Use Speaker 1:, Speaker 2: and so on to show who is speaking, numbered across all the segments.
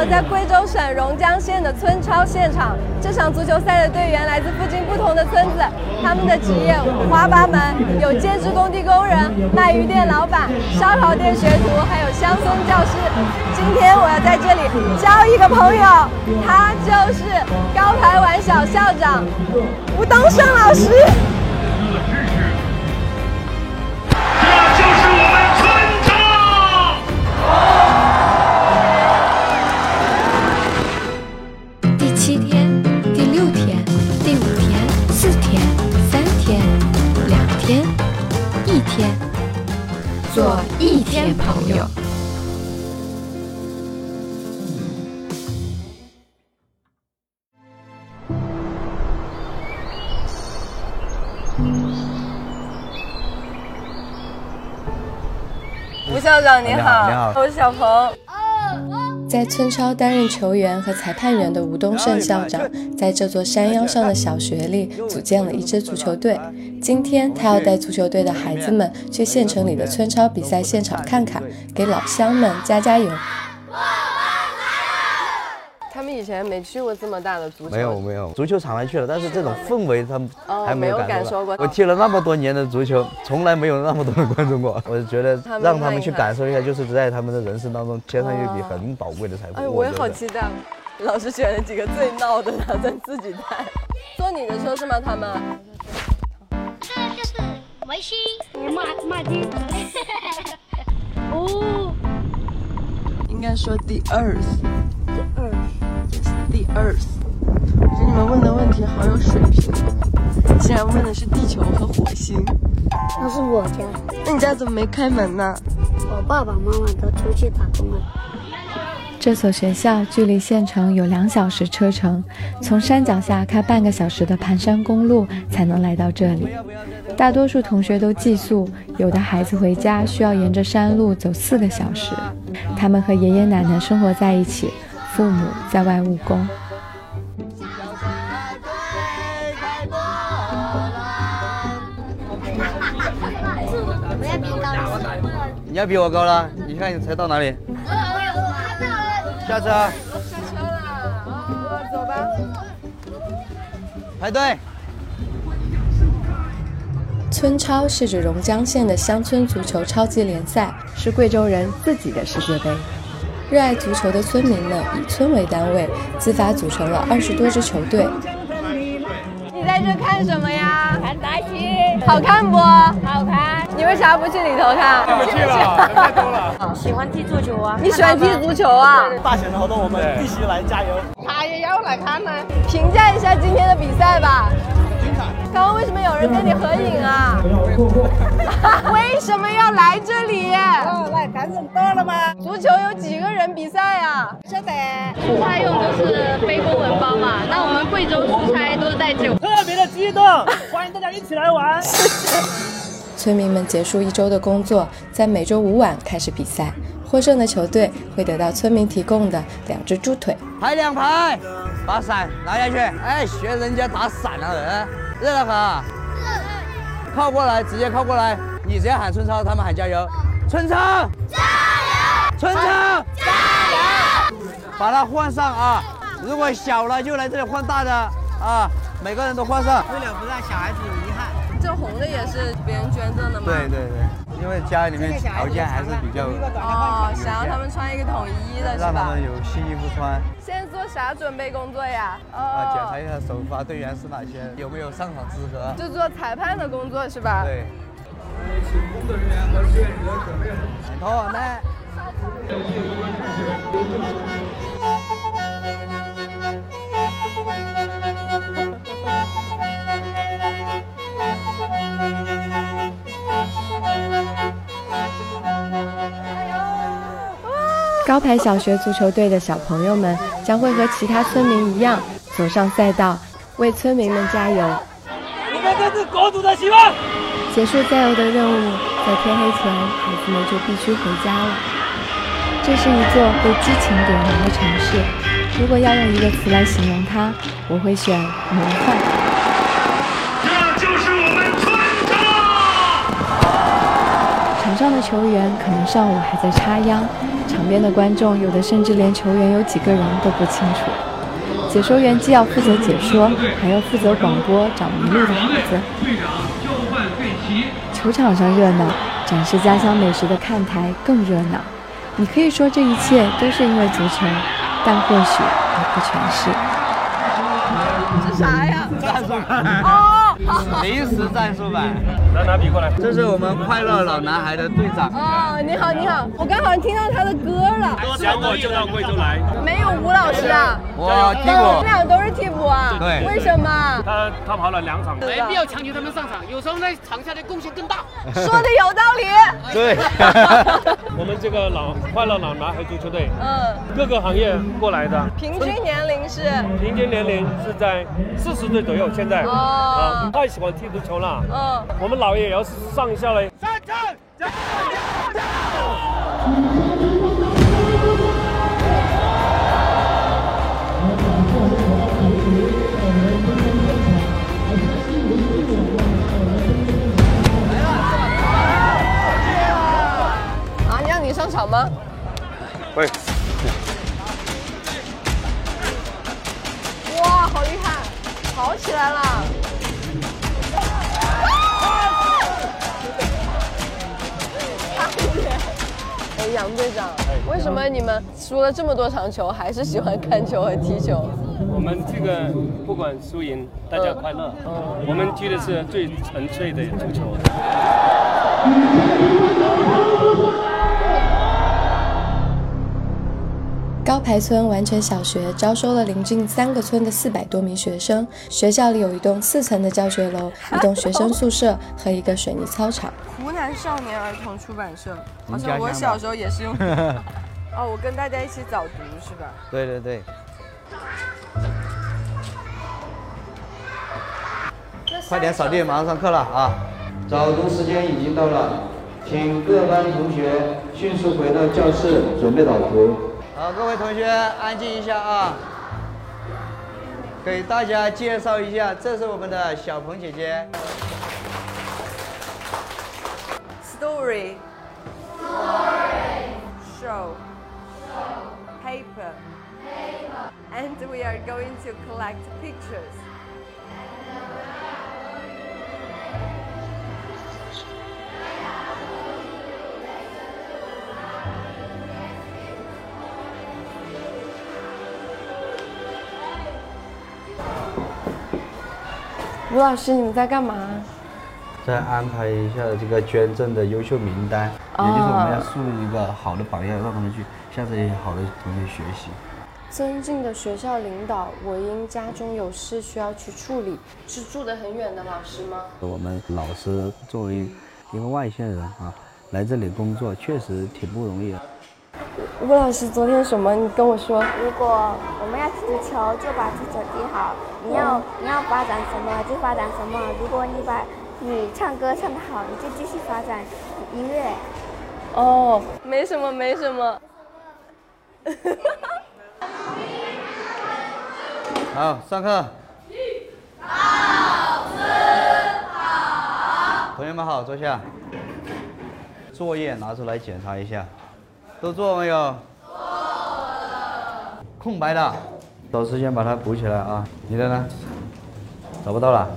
Speaker 1: 我在贵州省榕江县的村超现场。这场足球赛的队员来自附近不同的村子，他们的职业五花八门，有兼职工地工人、卖鱼店老板、烧烤店学徒，还有乡村教师。今天我要在这里交一个朋友，他就是高台湾小校长吴东升老师。你好，
Speaker 2: 你好，
Speaker 1: 我是小鹏。
Speaker 3: 在村超担任球员和裁判员的吴东胜校长，在这座山腰上的小学里组建了一支足球队。今天，他要带足球队的孩子们去县城里的村超比赛现场看看，给老乡们加加油。
Speaker 1: 以前没去过这么大的足球，
Speaker 2: 没有没有，足球场还去了，但是这种氛围他们还
Speaker 1: 没
Speaker 2: 有
Speaker 1: 感受过。
Speaker 2: 我踢了那么多年的足球，从来没有那么多人关注过。我就觉得让他们去感受一下，就是在他们的人生当中添上一笔很宝贵的财富。
Speaker 1: 哎，我也好期待。老师选了几个最闹的，打算自己带。坐你的车是吗？他们？
Speaker 4: 这就是维 C 马马丁。哦，
Speaker 1: 应该说 Earth。The Earth。The Earth，我觉得你们问的问题好有水平，竟然问的是地球和火星。
Speaker 4: 那是我家，
Speaker 1: 那你家怎么没开门呢？
Speaker 4: 我爸爸妈妈都出去打工了。
Speaker 3: 这所学校距离县城有两小时车程，从山脚下开半个小时的盘山公路才能来到这里。大多数同学都寄宿，有的孩子回家需要沿着山路走四个小时。他们和爷爷奶奶生活在一起。父母在外务工。
Speaker 2: 你要比我高了，你看你才到哪里？下车。下
Speaker 1: 车了，走吧。
Speaker 2: 排队。
Speaker 3: 村超是指榕江县的乡村足球超级联赛，是贵州人自己的世界杯。热爱足球的村民们以村为单位，自发组成了二十多支球队。
Speaker 1: 你在这看什么呀？
Speaker 4: 看大戏，
Speaker 1: 好看不？
Speaker 4: 好看。
Speaker 1: 你为啥不去里头看？
Speaker 5: 不去了，人太多了。
Speaker 4: 喜欢踢足球啊？
Speaker 1: 你喜欢踢足球啊？
Speaker 5: 大型的活动我们必须来加油。
Speaker 1: 他也要来看呢。评价一下今天的比赛吧。刚刚为什么有人跟你合影啊？为什么要来这里？
Speaker 6: 来看人多了吗？
Speaker 1: 足球有几个人比赛啊？
Speaker 6: 晓得。
Speaker 7: 出差用都是背公文包嘛？那我们贵州出差都是带酒。
Speaker 5: 特别的激动，欢迎大家一起来玩。
Speaker 3: 村民们结束一周的工作，在每周五晚开始比赛。获胜的球队会得到村民提供的两只猪腿。
Speaker 2: 排两排，把伞拿下去。哎，学人家打伞了人。热了很，靠过来，直接靠过来。你直接喊春超，他们喊加油。春超，
Speaker 4: 加油！
Speaker 2: 春超，
Speaker 4: 加油！
Speaker 2: 把它换上啊！如果小了就来这里换大的啊！每个人都换上，
Speaker 6: 为了不让小孩子。
Speaker 1: 这红的也是别人捐赠的吗？
Speaker 2: 对对对。因为家里面条件还是比较
Speaker 1: 哦，想要他们穿一个统一的，是吧？
Speaker 2: 让他们有新衣服穿。
Speaker 1: 现在做啥准备工作呀？
Speaker 2: 啊，检查一下首发队员是哪些，有没有上场资格。
Speaker 1: 就做裁判的工作是吧？
Speaker 2: 对。请工作人员和志愿者准备好。好，来。
Speaker 3: 招牌小学足球队的小朋友们将会和其他村民一样走上赛道，为村民们加油。
Speaker 5: 你们这是国足的希望。
Speaker 3: 结束加油的任务，在天黑前，孩子们就必须回家了。这是一座被激情点燃的城市。如果要用一个词来形容它，我会选魔幻。
Speaker 8: 这就是我们村长。
Speaker 3: 场上的球员可能上午还在插秧，场边的观众有的甚至连球员有几个人都不清楚。解说员既要负责解说，还要负责广播找迷路的孩子。球场上热闹，展示家乡美食的看台更热闹。你可以说这一切都是因为足球，但或许也不全是。
Speaker 1: 这啥呀？
Speaker 2: 战术版
Speaker 1: 哦，
Speaker 2: 临时战术版。
Speaker 5: 来拿笔过来。
Speaker 2: 这是我们快乐老男孩的队长。
Speaker 1: 哦，你好，你好，我刚好听到他的歌了。
Speaker 5: 想我就到贵州来。
Speaker 1: 没有吴老师啊？
Speaker 2: 我替
Speaker 1: 我
Speaker 2: 补
Speaker 1: 们。俩都是替补啊？
Speaker 2: 对
Speaker 1: 为什么？
Speaker 5: 他他跑了两场。
Speaker 7: 没必要强求他们上场，有时候在场下的贡献更大。
Speaker 1: 说的有道理。
Speaker 2: 对。
Speaker 5: 我们这个老快乐老男孩足球队，
Speaker 1: 嗯，
Speaker 5: 各个行业过来的，
Speaker 1: 平均年龄是
Speaker 5: 平均年龄是在四十岁左右。现在
Speaker 1: 哦
Speaker 5: 啊，太喜欢踢足球了。
Speaker 1: 嗯，
Speaker 5: 我们老爷也要上校嘞。
Speaker 1: 啊，输了这么多场球，还是喜欢看球和踢球？
Speaker 5: 我们这个不管输赢，大家快乐。我们踢的是最纯粹的足球。
Speaker 3: 高排村完全小学招收了邻近三个村的四百多名学生。学校里有一栋四层的教学楼，一栋学生宿舍和一个水泥操场。
Speaker 1: 湖南少年儿童出版社，好
Speaker 2: 像我小时
Speaker 1: 候也是用。哦，我跟大家一起早读是吧？
Speaker 2: 对对对。快点扫地，马上上课了啊！早读时间已经到了，请各班同学迅速回到教室，准备早读。好，各位同学安静一下啊！给大家介绍一下，这是我们的小鹏姐姐。
Speaker 1: Story. Show. And we are going to collect pictures. 吴老师，你们在干嘛？
Speaker 2: 再安排一下这个捐赠的优秀名单，也就是我们要树立一个好的榜样，让他们去向这些好的同学学习。
Speaker 1: 尊敬的学校领导，我因家中有事需要去处理，是住得很远的老师吗？
Speaker 2: 我们老师作为一个外县人啊，来这里工作确实挺不容易的。
Speaker 1: 吴老师，昨天什么？你跟我说。
Speaker 8: 如果我们要踢足球，就把足球踢好；你要你要发展什么就发展什么。如果你把你唱歌唱得好，你就继续发展音乐。
Speaker 1: 哦，没什么，没什么。
Speaker 2: 好，上课。老师好同学们好，坐下。作业拿出来检查一下，都做没有？做了。空白的，找时间把它补起来啊。你的呢？找不到了。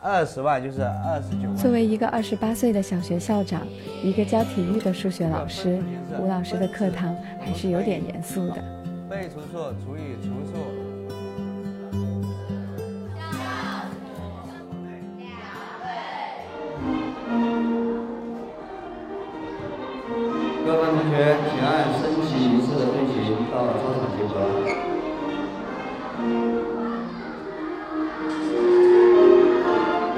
Speaker 2: 二十万就是二十九。
Speaker 3: 作为一个二十八岁的小学校长，一个教体育的数学老师，吴老师的课堂还是有点严肃的。
Speaker 2: 被除数除以除数。各班同学，请按升旗仪式的队形到操场集合。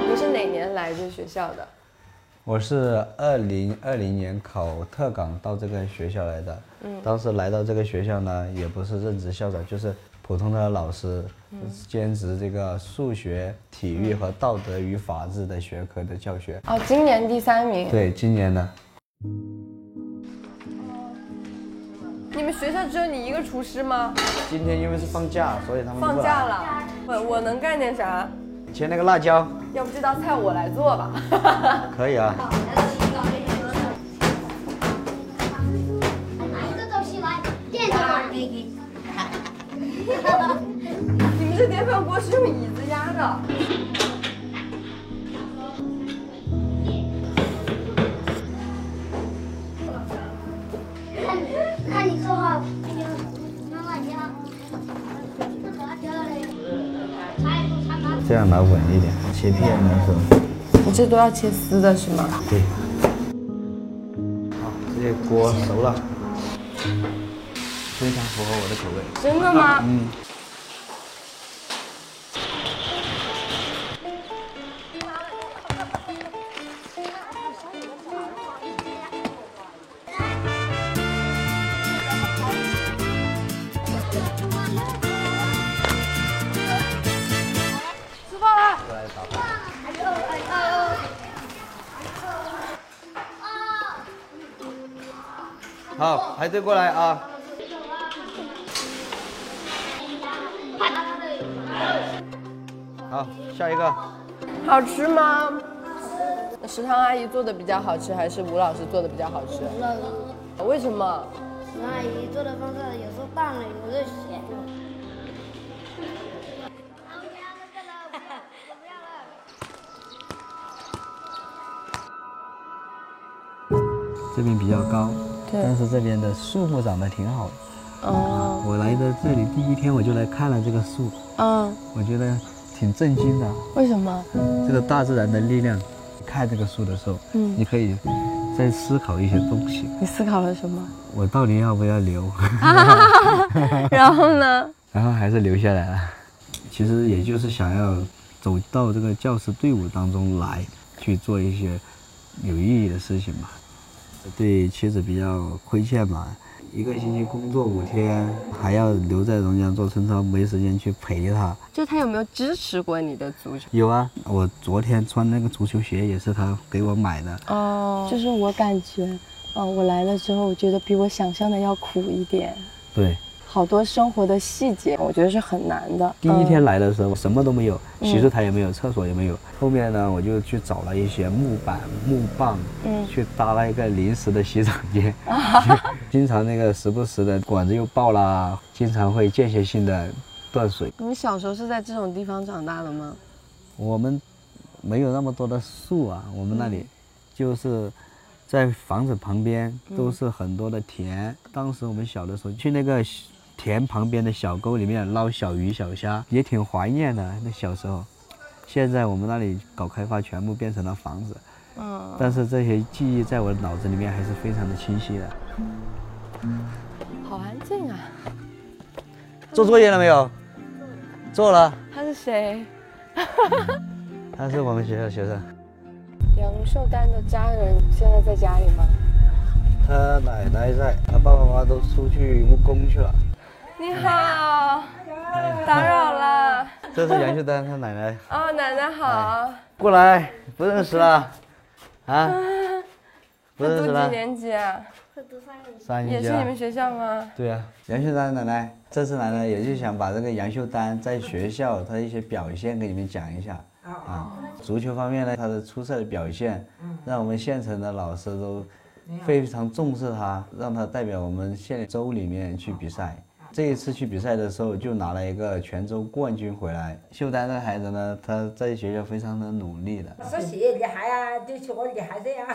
Speaker 1: 你是哪年来这学校的？
Speaker 2: 我是二零二零年考特岗到这个学校来的。嗯，当时来到这个学校呢，也不是任职校长，就是普通的老师，兼职这个数学、体育和道德与法治的学科的教学。
Speaker 1: 哦，今年第三名。
Speaker 2: 对，今年呢，
Speaker 1: 你们学校只有你一个厨师吗？
Speaker 2: 今天因为是放假，所以他们
Speaker 1: 放假。了。我我能干点啥？
Speaker 2: 切那个辣椒，
Speaker 1: 要不这道菜我来做吧？
Speaker 2: 可以啊。
Speaker 4: 拿一个东西来垫着吧。
Speaker 1: 你们这电饭锅是用椅子压的。
Speaker 2: 这样拿稳一点，切片的时候。
Speaker 1: 你这都要切丝的是吗？
Speaker 2: 对。好，这些锅熟了，非常符合我的口味。
Speaker 1: 真的吗？
Speaker 2: 嗯。好，排队过来啊！好，下一个。
Speaker 1: 好吃吗？食堂阿姨做的比较好吃，还是吴老师做的比较好吃？为什么？
Speaker 4: 阿姨做的方式有时候淡了，有时候咸了。
Speaker 2: 这边比较高，
Speaker 1: 对
Speaker 2: 但是这边的树木长得挺好的。
Speaker 1: 哦，
Speaker 2: 我来到这里第一天我就来看了这个树，
Speaker 1: 嗯，
Speaker 2: 我觉得挺震惊的。
Speaker 1: 为什么？
Speaker 2: 这个大自然的力量，看这个树的时候，
Speaker 1: 嗯
Speaker 2: 你可以再思考一些东西。
Speaker 1: 你思考了什么？
Speaker 2: 我到底要不要留？
Speaker 1: 然后呢？
Speaker 2: 然后还是留下来了。其实也就是想要走到这个教师队伍当中来，去做一些有意义的事情嘛。对妻子比较亏欠嘛，一个星期工作五天，还要留在榕江做村超，没时间去陪她。
Speaker 1: 就他有没有支持过你的足球？
Speaker 2: 有啊，我昨天穿那个足球鞋也是他给我买的。
Speaker 1: 哦，
Speaker 3: 就是我感觉，哦、我来了之后，我觉得比我想象的要苦一点，
Speaker 2: 对，
Speaker 3: 好多生活的细节，我觉得是很难的。
Speaker 2: 第一天来的时候什么都没有，
Speaker 3: 嗯
Speaker 2: 洗漱台也没有，厕所也没有。后面呢，我就去找了一些木板、木棒，
Speaker 3: 嗯
Speaker 2: 去搭了一个临时的洗澡间。经常那个时不时的管子又爆了，经常会间歇性的断水。
Speaker 1: 你们小时候是在这种地方长大的吗？
Speaker 2: 我们没有那么多的树啊，我们那里就是在房子旁边都是很多的田。当时我们小的时候去那个田旁边的小沟里面捞小鱼小虾，也挺怀念的。那小时候，现在我们那里搞开发，全部变成了房子。
Speaker 1: 嗯，
Speaker 2: 但是这些记忆在我的脑子里面还是非常的清晰的。
Speaker 1: 好安静啊。
Speaker 2: 做作业了没有？做了。
Speaker 1: 他是谁？
Speaker 2: 他是我们学校学生，
Speaker 1: 杨秀丹的家人现在在家里吗？
Speaker 2: 他奶奶在，他爸爸妈妈都出去务工去了。
Speaker 1: 你好，打扰了。
Speaker 2: 这是杨秀丹他奶奶。
Speaker 1: 哦，奶奶好。
Speaker 2: 过来，不认识了，啊？不
Speaker 1: 他读几
Speaker 2: 认识了，
Speaker 1: 年级啊？
Speaker 4: 会读三年级。
Speaker 2: 三年级。
Speaker 1: 也是你们学校吗？
Speaker 2: 对啊，杨秀丹奶奶，这次来呢，也就想把这个杨秀丹在学校她的一些表现给你们讲一下。啊，足球方面呢，他的出色的表现，让我们县城的老师都非常重视他，让他代表我们县州里面去比赛。这一次去比赛的时候，就拿了一个泉州冠军回来。秀丹这个孩子呢，他在学校非常的努力的，
Speaker 6: 学习厉害啊，就学我厉害这样。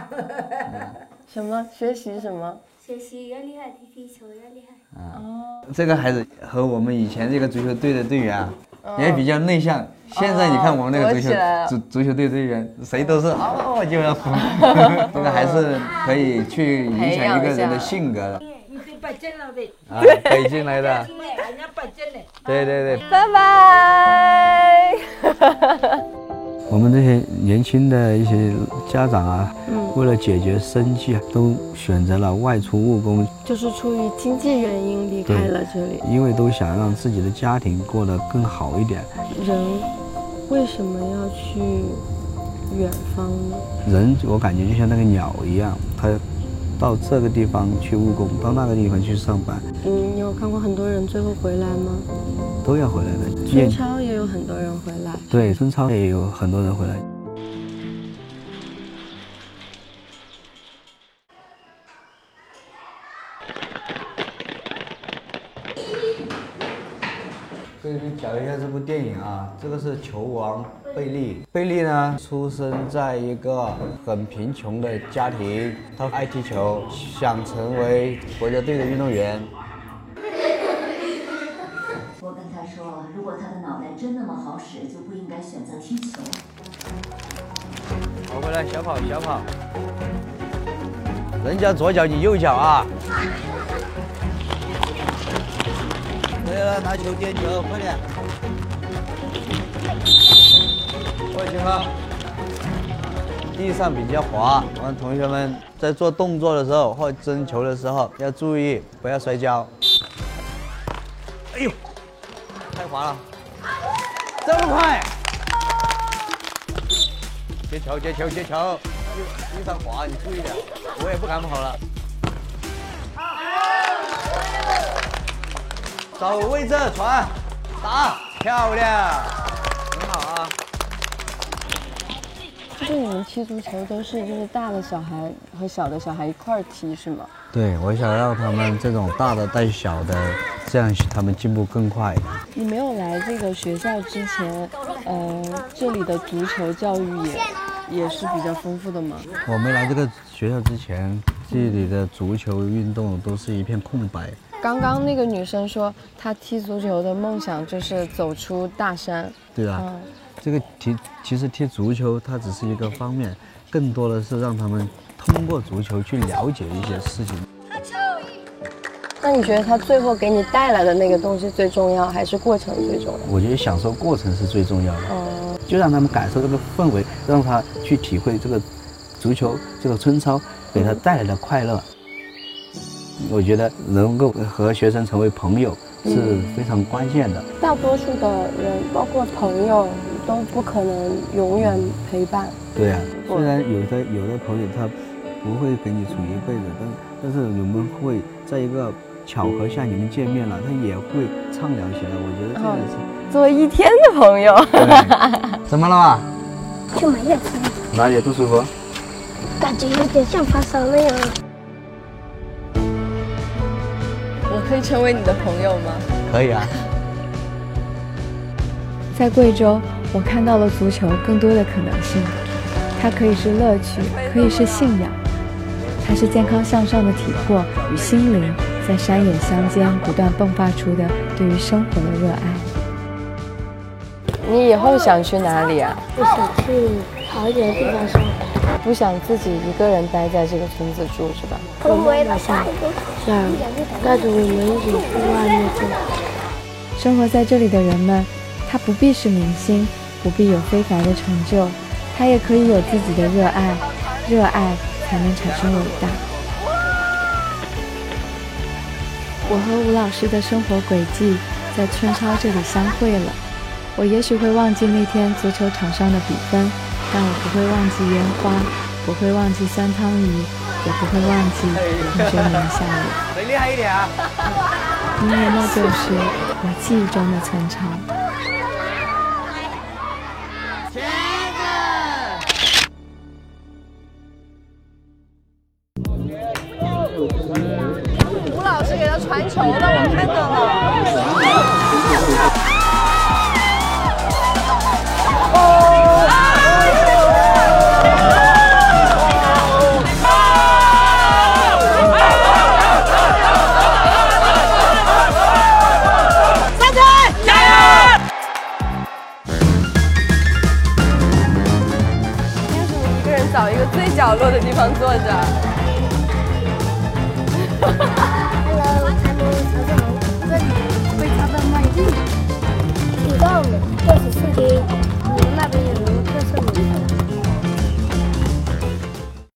Speaker 1: 什么学习什么？
Speaker 4: 学习要厉害，踢踢球要厉害。
Speaker 2: 啊这个孩子和我们以前这个足球队的队员啊，也比较内向。现在你看我们那个足球足足球队队员，谁都是哦就要哭，这个还是可以去影响一个人的性格的
Speaker 6: 北京了的，
Speaker 2: 啊。北京来的，
Speaker 6: 人家北京的。
Speaker 2: 对对对。
Speaker 1: 拜拜。
Speaker 2: 我们这些年轻的一些家长啊，为了解决生计啊，都选择了外出务工，
Speaker 1: 就是出于经济原因离开了这里。
Speaker 2: 因为都想让自己的家庭过得更好一点。
Speaker 1: 人为什么要去远方呢？
Speaker 2: 人我感觉就像那个鸟一样，它到这个地方去务工，到那个地方去上班，
Speaker 1: 嗯，你有看过很多人最后回来吗？
Speaker 2: 都要回来的。
Speaker 1: 孙超也有
Speaker 3: 有很多人回来。
Speaker 2: 对，春超也有很多人回来。啊，这个是球王贝利。贝利呢，出生在一个很贫穷的家庭，他爱踢球，想成为国家队的运动员。
Speaker 9: 我跟他说，如果他的脑袋真那么好使，就不应该选择踢球。
Speaker 2: 跑回来，小跑，小跑。人家左脚，你右脚啊！对了，拿球点球，快点！过去了。地上比较滑，我们同学们在做动作的时候或争球的时候要注意，不要摔跤。哎呦，太滑了，这么快！接球，接球，接球！地上滑，你注意点，我也不敢跑了。找位置传，打，漂亮，
Speaker 3: 就是你们踢足球都是就是大的小孩和小的小孩一块儿踢是吗？
Speaker 2: 对，我想让他们这种大的带小的，这样他们进步更快。
Speaker 3: 你没有来这个学校之前，呃，这里的足球教育也也是比较丰富的吗？
Speaker 2: 我没来这个学校之前，这里的足球运动都是一片空白。
Speaker 3: 刚刚那个女生说，她踢足球的梦想就是走出大山。
Speaker 2: 对啊，这个踢其实踢足球它只是一个方面，更多的是让他们通过足球去了解一些事情。
Speaker 3: 那你觉得他最后给你带来的那个东西最重要，还是过程最重要？
Speaker 2: 我觉得享受过程是最重要的。哦，就让他们感受这个氛围，让他去体会这个足球这个春操给他带来的快乐。我觉得能够和学生成为朋友是非常关键的。
Speaker 3: 大多数的人，包括朋友，都不可能永远陪伴。
Speaker 2: 对啊，虽然有的有的朋友他不会跟你处一辈子，但但是你们会在一个巧合下你们见面了，他也会畅聊起来。我觉得这个是
Speaker 3: 作为一天的朋友。
Speaker 2: 怎么了嘛？
Speaker 4: 就没有
Speaker 2: 哪里不舒服？
Speaker 4: 感觉有点像发烧那样。
Speaker 3: 我可以成为你的朋友吗？
Speaker 2: 可以啊。
Speaker 3: 在贵州，我看到了足球更多的可能性。它可以是乐趣，可以是信仰，它是健康向上的体魄与心灵在山野乡间不断迸发出的对于生活的热爱。你以后想去哪里啊？
Speaker 4: 我想去好一点的地方生活。
Speaker 3: 不想自己一个人待在这个村子住是吧？
Speaker 4: 我们想
Speaker 8: 想带着我们一起去外面住。
Speaker 3: 生活在这里的人们，他不必是明星，不必有非凡的成就，他也可以有自己的热爱，热爱才能产生伟大。我和吴老师的生活轨迹在春超这里相会了。我也许会忘记那天足球场上的比分。但我不会忘记烟花，不会忘记酸汤鱼，也不会忘记同学们的笑脸。
Speaker 2: 再厉害一点啊！
Speaker 3: 因为那就是我记忆中的村超。